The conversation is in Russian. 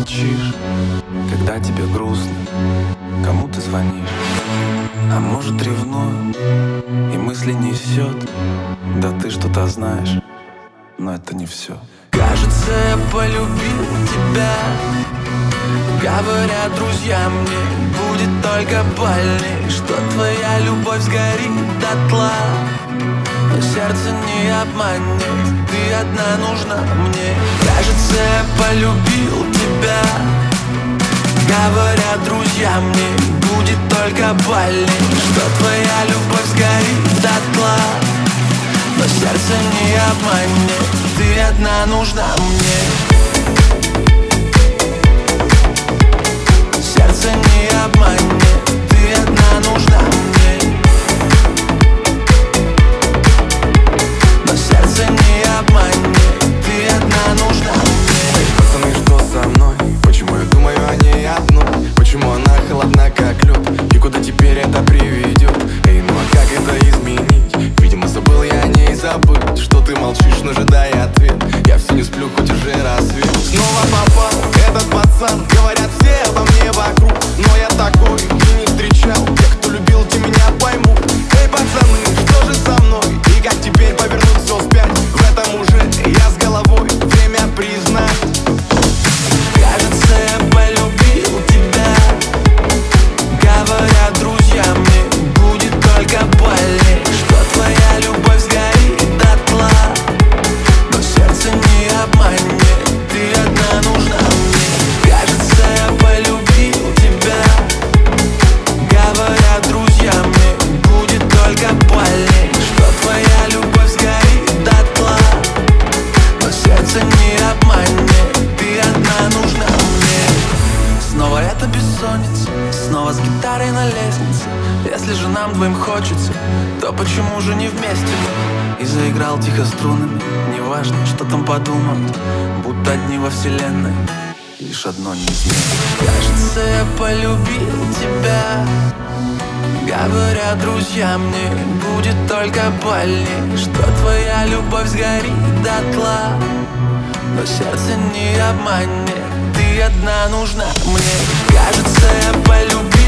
молчишь, когда тебе грустно Кому ты звонишь? А может ревную и мысли несет Да ты что-то знаешь, но это не все Кажется, я полюбил тебя. Говорят друзья мне, будет только больней Что твоя любовь сгорит дотла. Но сердце не обманет, ты одна нужна мне я полюбил тебя. Говорят друзья мне, будет только больней Что твоя любовь сгорит дотла Но сердце не обманет, ты одна нужна мне Я сердце не обманет Ты одна нужна мне. Снова это бессонница Снова с гитарой на лестнице. Если же нам двоим хочется То почему же не вместе? И заиграл тихо струнами Неважно, что там подумают Будто одни во вселенной Лишь одно неизменно Кажется, я полюбил тебя. Говорят друзья мне, будет только больней Что твоя любовь сгорит дотла Но сердце не обманет, ты одна нужна мне. Кажется, я полюбил